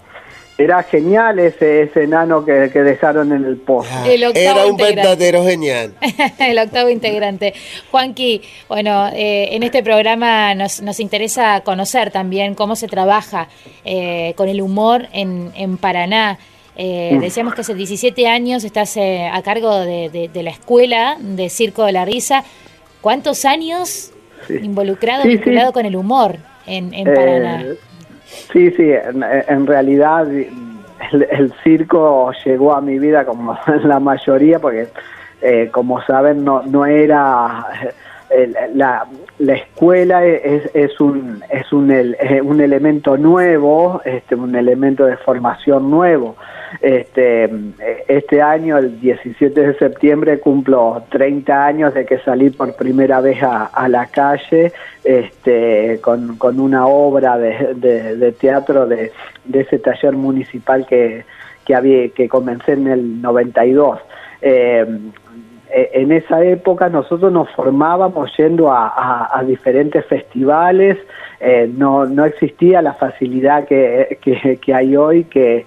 era genial ese, ese enano que, que dejaron en el pozo. El octavo Era un integrante. verdadero genial. el octavo integrante. Juanqui, bueno, eh, en este programa nos, nos interesa conocer también cómo se trabaja eh, con el humor en, en Paraná. Eh, decíamos que hace 17 años estás eh, a cargo de, de- de la escuela de Circo de la Risa. ¿Cuántos años Sí. involucrado, Sí, sí. vinculado con el humor en, en Eh, Paraná? Sí, sí, en, realidad el, el circo llegó a mi vida como la mayoría, porque eh, como saben no, no era la, la escuela es, es un es un, es un elemento nuevo este un elemento de formación nuevo. Este este año el 17 de septiembre cumplo 30 años de que salí por primera vez a, la calle este con, con una obra de, de- teatro de, de ese taller municipal que que había que comencé en el 92 eh, eh, en esa época nosotros nos formábamos yendo a, diferentes festivales, eh, no, no existía la facilidad que, que- hay hoy, que,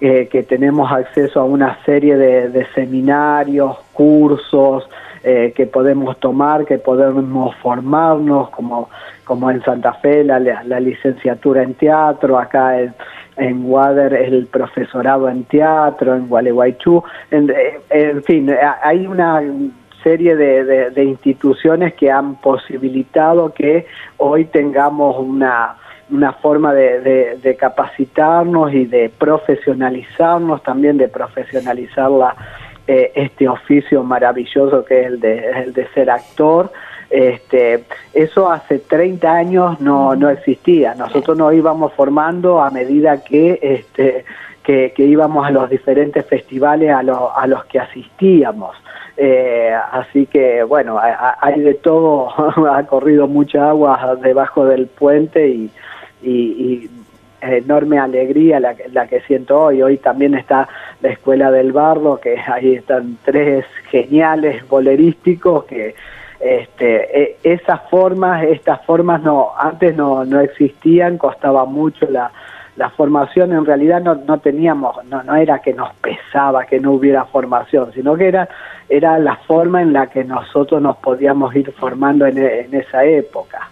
eh, que tenemos acceso a una serie de, de seminarios, cursos eh, que podemos tomar, que podemos formarnos, como, como en Santa Fe la, la licenciatura en teatro, acá en, en Wader el profesorado en teatro, en Gualeguaychú, en, en fin, hay una serie de, de- instituciones que han posibilitado que hoy tengamos una, una forma de, de- de capacitarnos y de profesionalizarnos, también de profesionalizar la, eh, este oficio maravilloso que es el de, el de ser actor. Este, eso hace 30 años no, no existía. Nosotros nos íbamos formando a medida que, este, que, íbamos a los diferentes festivales a, lo- a los que asistíamos. Eh, así que, bueno, ha- ha- hay de todo, ha corrido mucha agua debajo del puente y enorme alegría la, que- la que siento hoy. Hoy también está la Escuela del Barro, que ahí están tres geniales bolerísticos que este, e- esas formas, estas formas no, antes no, no existían, costaba mucho la, la formación, en realidad no, no teníamos, no, no era que nos pesaba que no hubiera formación, sino que era, era la forma en la que nosotros nos podíamos ir formando en, en esa época.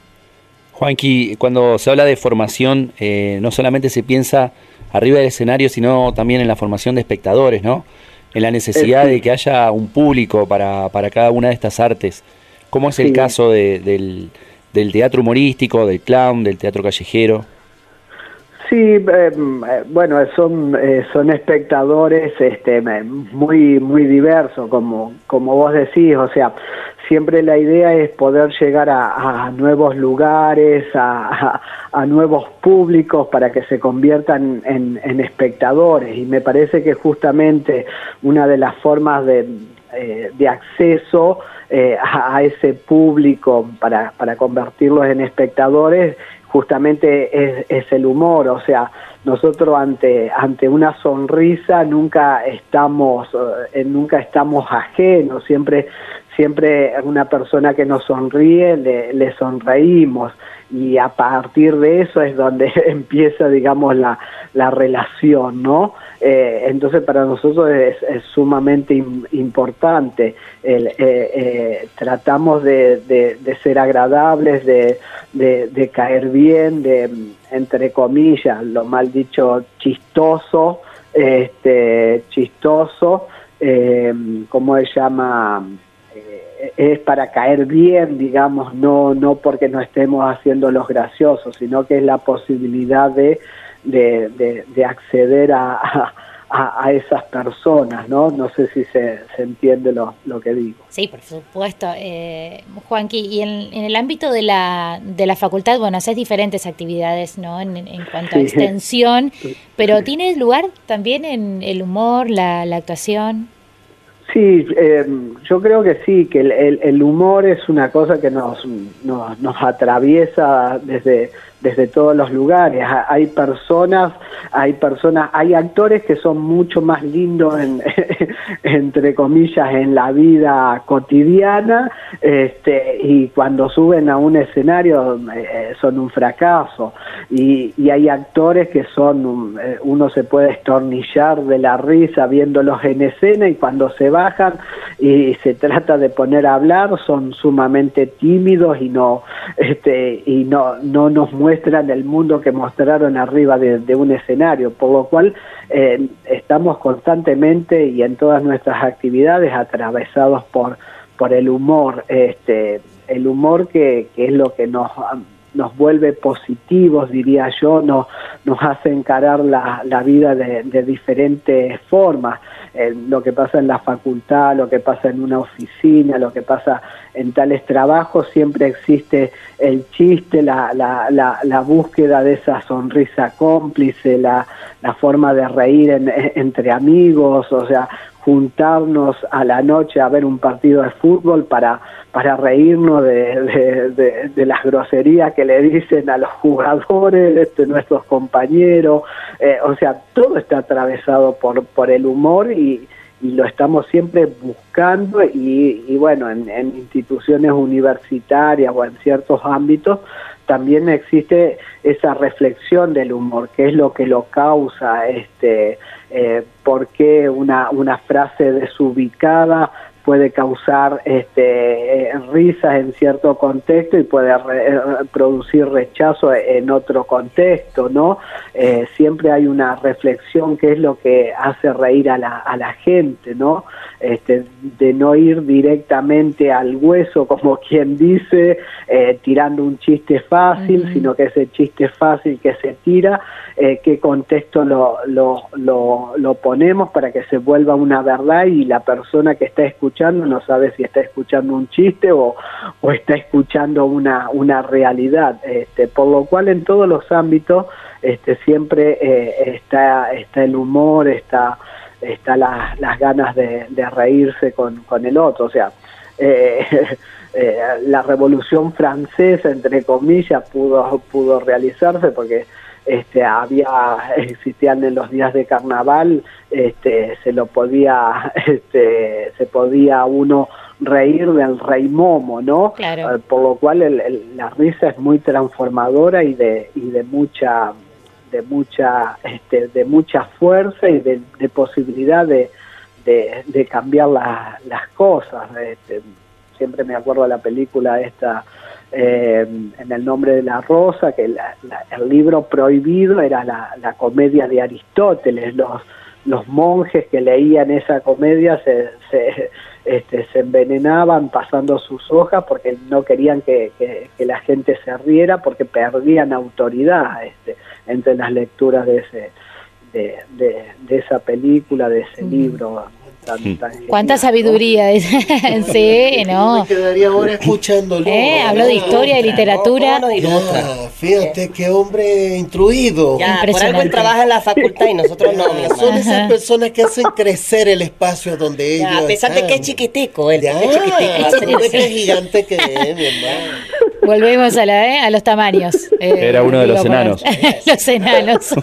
Juanqui, cuando se habla de formación, eh, no solamente se piensa arriba del escenario, sino también en la formación de espectadores, ¿no? En la necesidad Eh, sí. de que haya un público para, para cada una de estas artes. ¿Cómo es el Sí. caso de- del, del teatro humorístico, del clown, del teatro callejero? Sí, eh, eh, bueno, son eh, son espectadores este, me- muy muy diversos, como como vos decís, o sea, siempre la idea es poder llegar a, a nuevos lugares, a, a- a nuevos públicos para que se conviertan en, en espectadores y me parece que justamente una de las formas de, eh, de acceso eh, a, ese público para, para convertirlos en espectadores justamente es, es el humor, o sea, nosotros ante ante una sonrisa nunca estamos eh, nunca estamos ajenos, siempre siempre una persona que nos sonríe le, le sonreímos y a partir de eso es donde empieza digamos la, la relación, ¿no? Eh, entonces para nosotros es, sumamente im- importante. El, eh, eh, tratamos de, de- ser agradables, de, de- caer bien, de, entre comillas, lo mal dicho, chistoso, este, chistoso, ¿cómo se llama? Es para caer bien, digamos, no, no porque no estemos haciendo los graciosos, sino que es la posibilidad de, de, de- de acceder a, a- a- esas personas, ¿no? No sé si se, se entiende lo, lo que digo. Sí, por supuesto. Eh, Juanqui, y en, en el ámbito de la, de la facultad, bueno, haces diferentes actividades, ¿no? En, en cuanto a extensión, pero ¿tiene lugar también en el humor, la, la actuación? Sí, eh, yo creo que sí, que el, el- el humor es una cosa que nos, nos, nos atraviesa desde, desde todos los lugares. Ha- Hay personas, hay personas, hay actores que son mucho más lindos, en, entre comillas, en la vida cotidiana, este, y cuando suben a un escenario eh, son un fracaso. Y, hay actores que son, un- eh, uno se puede estornillar de la risa viéndolos en escena y cuando se bajan y se trata de poner a hablar son sumamente tímidos y no, este, y no, no nos muestran el mundo que mostraron arriba de, un escenario, por lo cual eh, estamos constantemente y en todas nuestras actividades atravesados por, por el humor, este, el humor que, que es lo que nos nos vuelve positivos, diría yo, nos, nos hace encarar la, la vida de diferentes formas. En lo que pasa en la facultad, lo que pasa en una oficina, lo que pasa en tales trabajos, siempre existe el chiste, la, la, la, la búsqueda de esa sonrisa cómplice, la, la forma de reír en- entre amigos, o sea, juntarnos a la noche a ver un partido de fútbol para, para reírnos de, de- las groserías que le dicen a los jugadores, de nuestros compañeros, eh, o sea, todo está atravesado por, por el humor y, y lo estamos siempre buscando y, y bueno, en, en instituciones universitarias o en ciertos ámbitos también existe esa reflexión del humor, qué es lo que lo causa, este, eh, por qué una, una frase desubicada puede causar este, eh, risas en cierto contexto y puede re- eh, producir rechazo en otro contexto, ¿no? Eh, siempre hay una reflexión que es lo que hace reír a la, a la gente, ¿no? Este, de no ir directamente al hueso, como quien dice, eh, tirando un chiste fácil, sino que ese chiste fácil que se tira, eh, qué contexto lo, lo, lo, lo ponemos para que se vuelva una verdad y la persona que está escuchando no sabe si está escuchando un chiste o, está escuchando una, realidad. Este, por lo cual en todos los ámbitos este, siempre eh, está, está el humor, está, está la- las ganas de, de reírse con, con el otro. O sea, eh, eh, la revolución francesa, entre comillas, pudo, pudo realizarse porque este, había, existían en los días de carnaval, este, se lo podía, este, se podía uno reír del rey Momo, ¿no? Claro. Eh, Por lo cual el- el- la risa es muy transformadora y de, y de mucha, de mucha, este, de mucha fuerza y de, de posibilidad de, de, de cambiar la- las cosas. Este, siempre me acuerdo de la película esta eh, en el nombre de la rosa, que la- la- el libro prohibido era la, la comedia de Aristóteles, los, los monjes que leían esa comedia se, se, este, se envenenaban pasando sus hojas porque no querían que, que- que la gente se riera porque perdían autoridad este, entre las lecturas de ese de, de, de esa película, de ese libro tan Cuánta sabiduría. dice. sí, no. Me quedaría ahora escuchándolo. Eh, habló de historia, de literatura. Ya, fíjate qué hombre instruido. Ya, por algo él trabaja en la facultad y nosotros no. Son esas personas que hacen crecer el espacio donde ellos. Ya, a pesar de que es chiquitico, él Ya, es chiquitico. es que gigante que es, mi hermano. Volvemos a, la, ¿eh? a los tamaños. Eh, Era uno de los enanos. los enanos.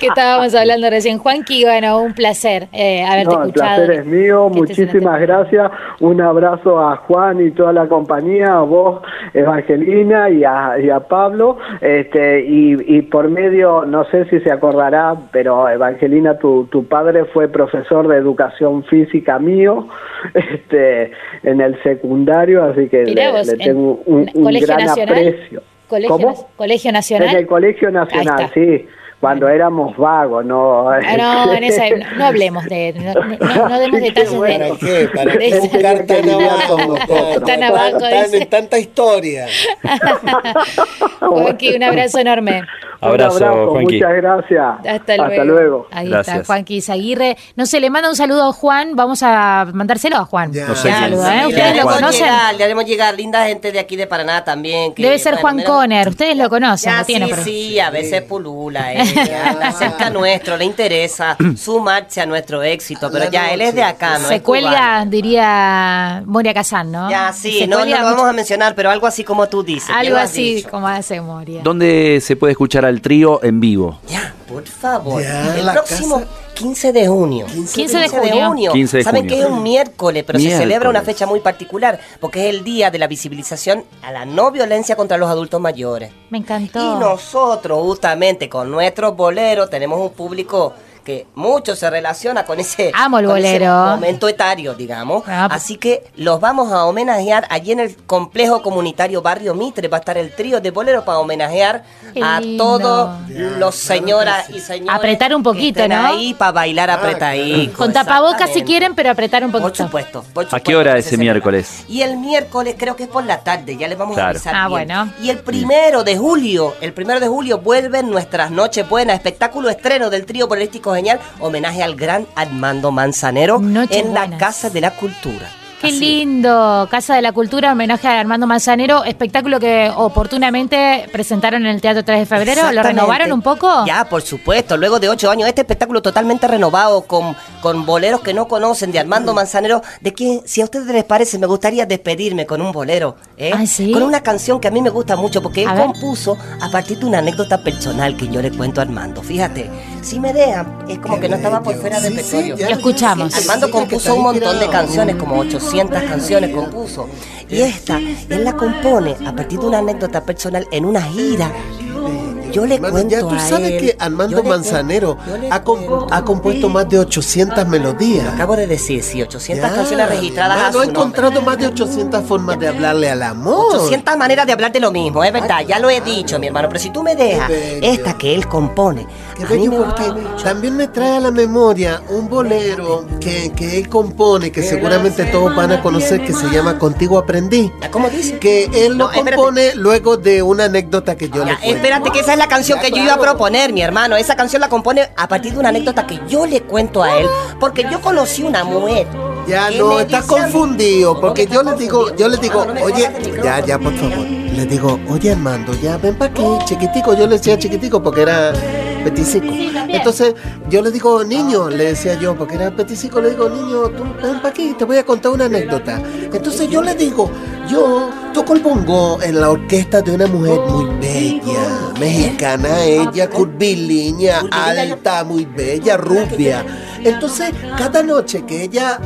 que estábamos hablando recién. Juanqui, bueno, un placer eh, haberte No, escuchado. Placer es mío, muchísimas gracias. Un abrazo a Juan y toda la compañía, a vos, Evangelina, y a, y a Pablo. Este, y, y por medio, no sé si se acordará, pero Evangelina, tu, tu padre fue profesor de educación física mío este, en el secundario, así que le, vos, le en- tengo un, un gran Nacional. aprecio. Colegio, ¿Cómo? Colegio Nacional. En el Colegio Nacional, sí. Cuando éramos vagos, ¿no? Ah, no, en esa, no, no hablemos de. No, no- no demos detalles de. ¿Para qué? ¿Para qué buscar tan abajo? Tan abajo, tanta historia. Juanqui, un abrazo enorme. Abrazo, un abrazo, Juanqui. muchas gracias. Hasta luego. Hasta luego. Ahí está, Gracias. Juanqui Zaguirre. No sé, le manda un saludo a Juan. Vamos a mandárselo a Juan. No sé Un quién saludo. ¿eh? Y le ¿Ustedes lo haremos conocen? llegar, le haremos llegar linda gente de aquí de Paraná también. que, Debe ser bueno, Juan Conner. Ustedes lo conocen, Ya, sí, sí, a veces pulula, eh, ya nuestro, le interesa sumarse a nuestro éxito, pero ya él es de acá, ¿no? Se es cubano. cuelga, diría Moria Kazan, ¿no? Ya, sí, Se no, lo vamos mucho- a mencionar, pero algo así como tú dices. Algo así dicho. como hace Moria. ¿Dónde se puede escuchar al trío en vivo? Por favor, Ya, el la próximo 15 de junio. 15 de junio. 15 de Saben junio. que es un miércoles, pero se celebra una fecha muy particular, porque es el día de la visibilización a la no violencia contra los adultos mayores. Me encantó. Y nosotros, justamente, con nuestros boleros, tenemos un público que mucho se relaciona con ese, Amo el con ese bolero. momento etario, digamos. Ah, pues. Así que los vamos a homenajear allí en el complejo comunitario Barrio Mitre. Va a estar el trío de boleros para homenajear a todos los señoras y señores. Apretar un poquito, que estén ¿no? ahí para bailar apretadico. Con tapabocas si quieren, pero apretar un poquito. Por supuesto. por ¿A qué hora ese miércoles? Y el miércoles creo que es por la tarde, ya les vamos Claro. a avisar Ah, bien. bueno. Y el primero de julio, el primero de julio vuelven nuestras noches buenas, espectáculo estreno del trío bolerístico Genial, homenaje al gran Armando Manzanero en la. Casa de la Cultura. Qué lindo, Casa de la Cultura, homenaje a Armando Manzanero, espectáculo que oportunamente presentaron en el Teatro 3 de Febrero. ¿Lo renovaron un poco? Ya, por supuesto, luego de ocho años, este espectáculo totalmente renovado, con, con boleros que no conocen, de Armando Manzanero, de quien, si a ustedes les parece, me gustaría despedirme con un bolero, ¿eh? ¿Ah, sí? con una canción que a mí me gusta mucho, porque él A compuso a partir de una anécdota personal que yo le cuento a Armando. Fíjate, si me dejan, es como que no estaba por fuera del repertorio. Lo escuchamos. Armando compuso un montón de canciones, como 800 canciones compuso. Y esta, él la compone a partir de una anécdota personal en una gira. Yo le Mano, cuento ya tú sabes él, que Armando le Manzanero ha, com- ha compuesto más de 800 melodías. Acabo de decir, sí, 800 Ya. canciones registradas a Mano, su ha nombre. encontrado más de 800 formas de hablarle al amor. 800 maneras de hablar de lo mismo, es verdad, ya lo he dicho, mi hermano, pero si tú me dejas esta que él compone, Qué a mí bello, me gusta porque mucho. también me trae a la memoria un bolero que, que él compone, que seguramente todos van a conocer, que se llama Contigo Aprendí. ¿Cómo dice? Que él lo No, espérate. compone luego de una anécdota que yo le Ya, cuento. espérate que esa es la canción Ya, que yo claro. iba a proponer, mi hermano. Esa canción la compone a partir de una anécdota que yo le cuento a él, porque yo conocí una mujer. Ya no, me está dice a mí- confundido, porque yo le digo, yo le digo, Hermano, no me oye, ya, ya, por favor. Le digo, oye Armando, ya ven para aquí, chiquitico. Yo le decía chiquitico porque era peticico. Entonces, yo le digo, niño, le decía yo, porque era peticico, le digo, niño, tú ven para aquí, te voy a contar una anécdota. Entonces yo le digo, yo toco el bongo en la orquesta de una mujer muy bella, mexicana, ella, curvilínea, alta, muy bella, rubia. Entonces, cada noche que ella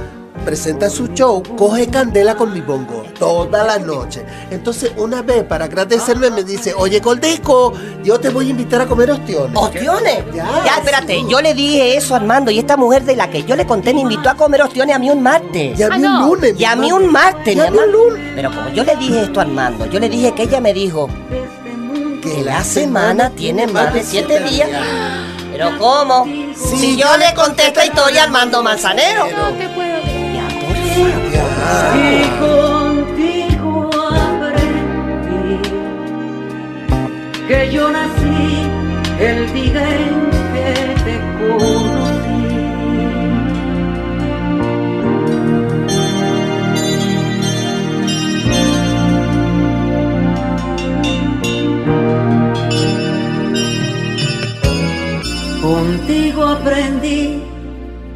presenta su show, coge candela con mi bongo, toda la noche. Entonces, una vez, para agradecerme, me dice, oye, Goldico, yo te voy a invitar a comer ostiones. ¿Ostiones? Ya, Ya, espérate, sí. yo le dije eso a Armando y esta mujer de la que yo le conté me invitó a comer ostiones a mí un martes. Y a mí un lunes. Y a mí un martes, mi hermano. Pero como yo le dije esto a Armando, yo le dije que ella me dijo que la semana tiene más de siete días. Pero ¿cómo? Si yo le conté esta historia a Armando Manzanero. Y contigo aprendí que yo nací el día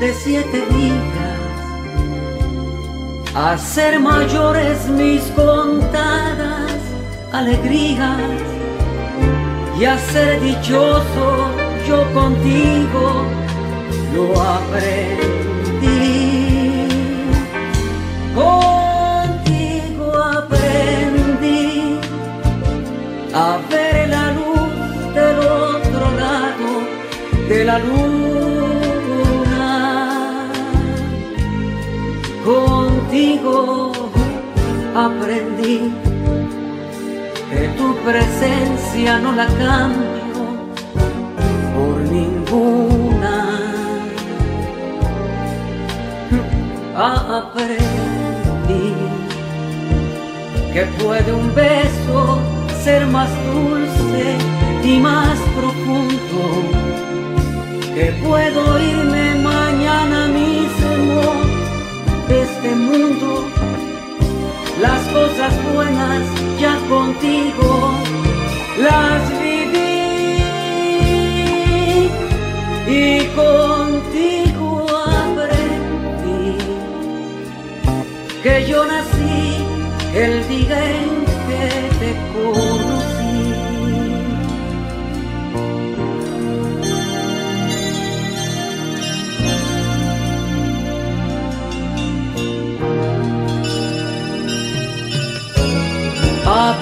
de siete días a ser mayores mis contadas alegrías y a ser dichoso yo contigo lo aprendí. Contigo aprendí a ver la luz del otro lado de la luna. Aprendí que tu presencia no la cambio por ninguna. Aprendí que puede un beso ser más dulce y más profundo, que puedo irme cosas buenas ya contigo las viví. Y contigo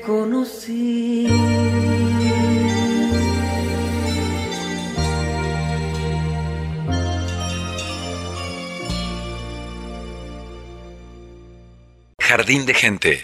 conocí. Jardín de gente.